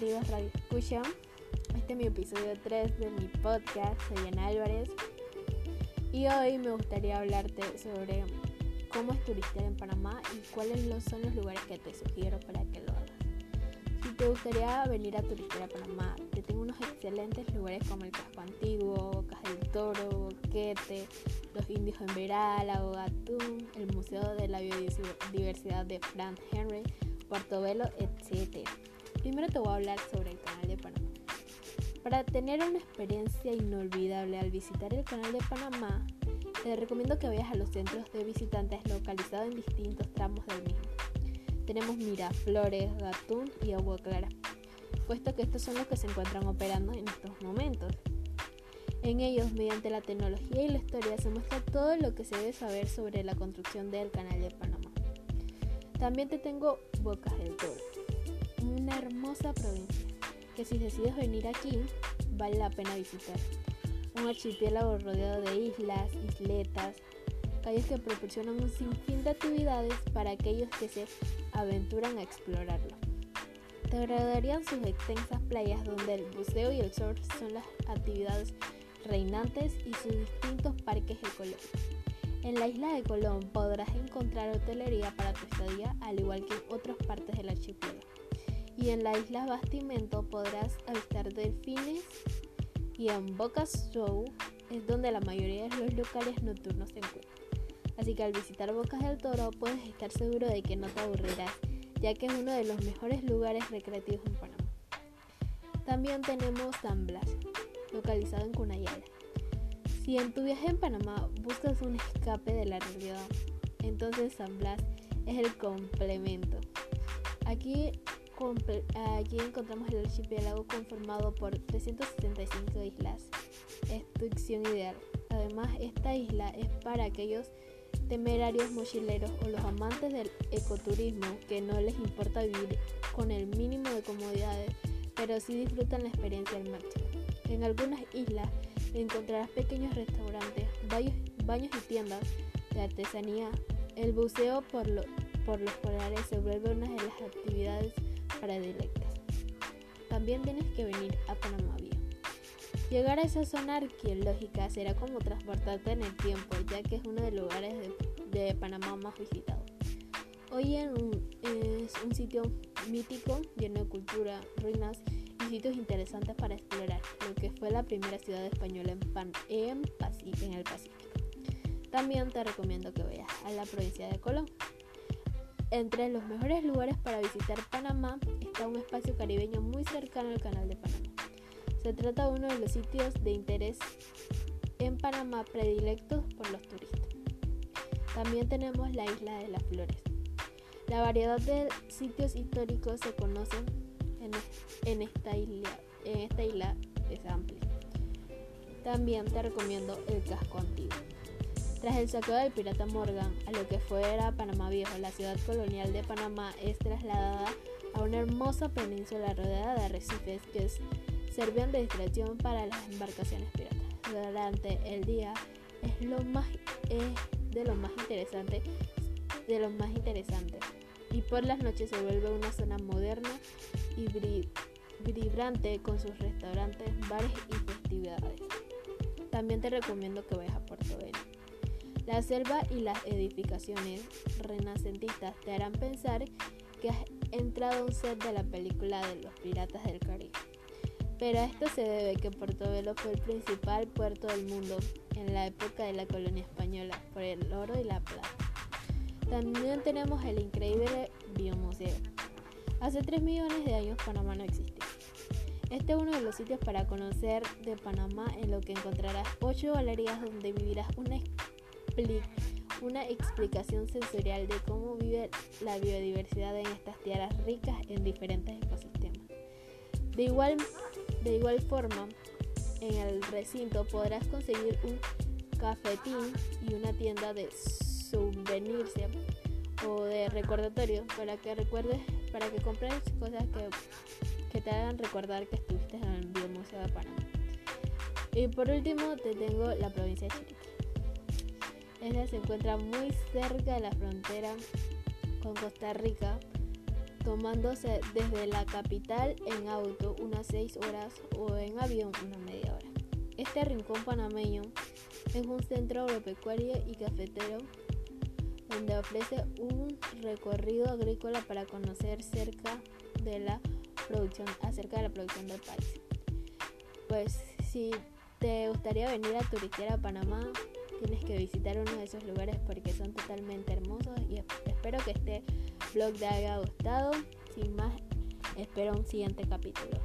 queridos Radio Escucha. Este es mi episodio 3 de mi podcast, soy Ana Álvarez. Y hoy me gustaría hablarte sobre cómo es turistear en Panamá y cuáles son los lugares que te sugiero para que lo hagas. Si te gustaría venir a turistear a Panamá, te tengo unos excelentes lugares como el Casco Antiguo, Bocas del Toro, Boquete, los Indios en Veral, Lago Gatún, el Museo de la Biodiversidad de Frank Henry, Puerto Velo, etc. Primero te voy a hablar sobre el Canal de Panamá. Para tener una experiencia inolvidable al visitar el Canal de Panamá, te recomiendo que vayas a los centros de visitantes localizados en distintos tramos del mismo. Tenemos Miraflores, Gatún y Agua Clara, puesto que estos son los que se encuentran operando en estos momentos. En ellos, mediante la tecnología y la historia, se muestra todo lo que se debe saber sobre la construcción del Canal de Panamá. También te tengo Bocas del Toro, hermosa provincia que si decides venir aquí vale la pena visitar. Un archipiélago rodeado de islas, isletas, calles que proporcionan un sinfín de actividades para aquellos que se aventuran a explorarlo. Te agradarían sus extensas playas donde el buceo y el surf son las actividades reinantes y sus distintos parques ecológicos. En la isla de Colón podrás encontrar hotelería para tu estadía, al igual que en otras partes del archipiélago. Y en la isla Bastimento podrás avistar delfines y en Bocas Show es donde la mayoría de los locales nocturnos se encuentran. Así que al visitar Bocas del Toro puedes estar seguro de que no te aburrirás, ya que es uno de los mejores lugares recreativos en Panamá. También tenemos San Blas, localizado en Cunayala. Si en tu viaje en Panamá buscas un escape de la realidad, entonces San Blas es el complemento. Aquí, aquí encontramos el archipiélago conformado por 375 islas. Opción ideal. Además, esta isla es para aquellos temerarios mochileros o los amantes del ecoturismo que no les importa vivir con el mínimo de comodidades, pero sí disfrutan la experiencia al máximo. En algunas islas encontrarás pequeños restaurantes, baños, y tiendas de artesanía. El buceo por, por los polares se vuelve una de las actividades predilectas. También tienes que venir a Panamá Viejo. Llegar a esa zona arqueológica será como transportarte en el tiempo, ya que es uno de los lugares de, Panamá más visitados. Hoy es un sitio mítico, lleno de cultura, ruinas sitios interesantes para explorar, lo que fue la primera ciudad española en, Pan en el Pacífico. También te recomiendo que vayas a la provincia de Colón. Entre los mejores lugares para visitar Panamá está un espacio caribeño muy cercano al canal de Panamá. Se trata de uno de los sitios de interés en Panamá predilectos por los turistas. También tenemos la isla de las flores. La variedad de sitios históricos se conocen en, esta isla, en esta isla es amplia. También te recomiendo el casco antiguo. Tras el saqueo del pirata Morgan a lo que fuera Panamá Viejo, la ciudad colonial de Panamá es trasladada a una hermosa península rodeada de arrecifes que servían de distracción para las embarcaciones piratas. Durante el día es lo más es de lo más interesante de lo más interesante y por las noches se vuelve una zona moderna y vibrante con sus restaurantes, bares y festividades. También te recomiendo que vayas a. La selva y las edificaciones renacentistas te harán pensar que has entrado a un set de la película de los piratas del Caribe. Pero a esto se debe que Puerto Velo fue el principal puerto del mundo en la época de la colonia española por el oro y la plata. También tenemos el increíble Biomuseo. Hace 3 millones de años Panamá no existía. Este es uno de los sitios para conocer de Panamá en lo que encontrarás 8 galerías donde vivirás una, una explicación sensorial de cómo vive la biodiversidad en estas tierras ricas en diferentes ecosistemas. De igual, de igual forma, en el recinto podrás conseguir un cafetín y una tienda de souvenirs o de recordatorio para que recuerdes, para que compres cosas que, que te hagan recordar que estuviste en el Biomuseo de Panamá. Y por último te tengo la provincia de Chiriquí. Esta se encuentra muy cerca de la frontera con Costa Rica. tomándose desde la capital en auto unas 6 horas o en avión una media hora. Este rincón panameño es un centro agropecuario y cafetero donde ofrece un recorrido agrícola para conocer cerca de la producción, acerca de la producción del país. Pues si te gustaría venir a turistear a Panamá, tienes que visitar uno de esos lugares porque son totalmente hermosos y espero que este blog te haya gustado. Sin más, espero un siguiente capítulo.